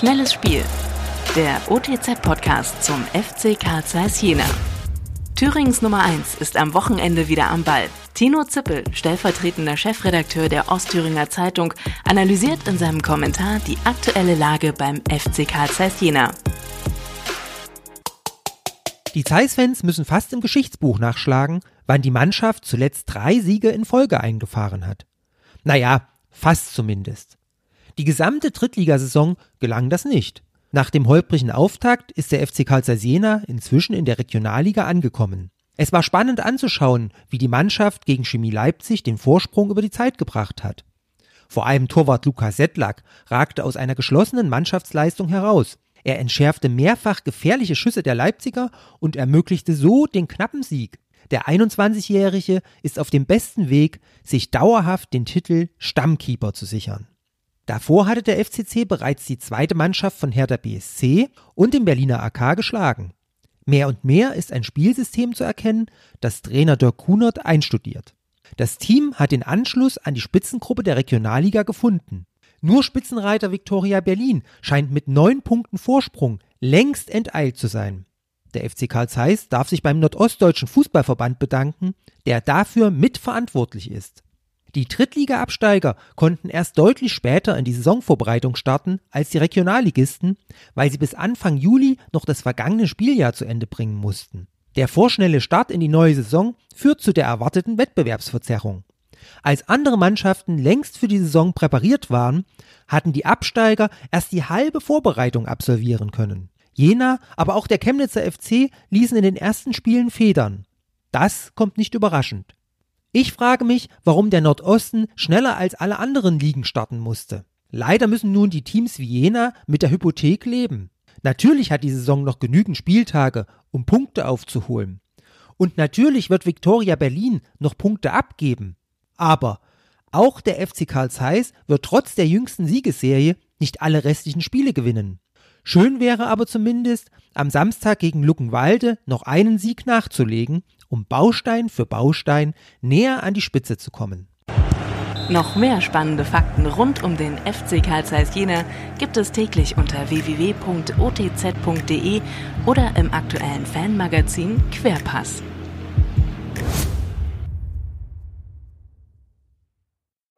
Schnelles Spiel. Der OTZ-Podcast zum FC Karl Zeiss Jena. Thürings Nummer 1 ist am Wochenende wieder am Ball. Tino Zippel, stellvertretender Chefredakteur der Ostthüringer Zeitung, analysiert in seinem Kommentar die aktuelle Lage beim FC Karl Zeiss Jena. Die Zeiss-Fans müssen fast im Geschichtsbuch nachschlagen, wann die Mannschaft zuletzt drei Siege in Folge eingefahren hat. Naja, fast zumindest. Die gesamte Drittligasaison gelang das nicht. Nach dem holprigen Auftakt ist der FC Karl Jena inzwischen in der Regionalliga angekommen. Es war spannend anzuschauen, wie die Mannschaft gegen Chemie Leipzig den Vorsprung über die Zeit gebracht hat. Vor allem Torwart Lukas Sedlak ragte aus einer geschlossenen Mannschaftsleistung heraus. Er entschärfte mehrfach gefährliche Schüsse der Leipziger und ermöglichte so den knappen Sieg. Der 21-Jährige ist auf dem besten Weg, sich dauerhaft den Titel Stammkeeper zu sichern. Davor hatte der FCC bereits die zweite Mannschaft von Hertha BSC und den Berliner AK geschlagen. Mehr und mehr ist ein Spielsystem zu erkennen, das Trainer Dirk Kunert einstudiert. Das Team hat den Anschluss an die Spitzengruppe der Regionalliga gefunden. Nur Spitzenreiter Viktoria Berlin scheint mit neun Punkten Vorsprung längst enteilt zu sein. Der FC Karl Zeiss darf sich beim Nordostdeutschen Fußballverband bedanken, der dafür mitverantwortlich ist. Die Drittliga-Absteiger konnten erst deutlich später in die Saisonvorbereitung starten als die Regionalligisten, weil sie bis Anfang Juli noch das vergangene Spieljahr zu Ende bringen mussten. Der vorschnelle Start in die neue Saison führt zu der erwarteten Wettbewerbsverzerrung. Als andere Mannschaften längst für die Saison präpariert waren, hatten die Absteiger erst die halbe Vorbereitung absolvieren können. Jena, aber auch der Chemnitzer FC ließen in den ersten Spielen Federn. Das kommt nicht überraschend. Ich frage mich, warum der Nordosten schneller als alle anderen Ligen starten musste. Leider müssen nun die Teams wie Jena mit der Hypothek leben. Natürlich hat die Saison noch genügend Spieltage, um Punkte aufzuholen. Und natürlich wird Viktoria Berlin noch Punkte abgeben. Aber auch der FC Karl Zeiss wird trotz der jüngsten Siegesserie nicht alle restlichen Spiele gewinnen. Schön wäre aber zumindest, am Samstag gegen Luckenwalde noch einen Sieg nachzulegen, um Baustein für Baustein näher an die Spitze zu kommen. Noch mehr spannende Fakten rund um den FC Karl Zeiss Jena gibt es täglich unter www.otz.de oder im aktuellen Fanmagazin Querpass.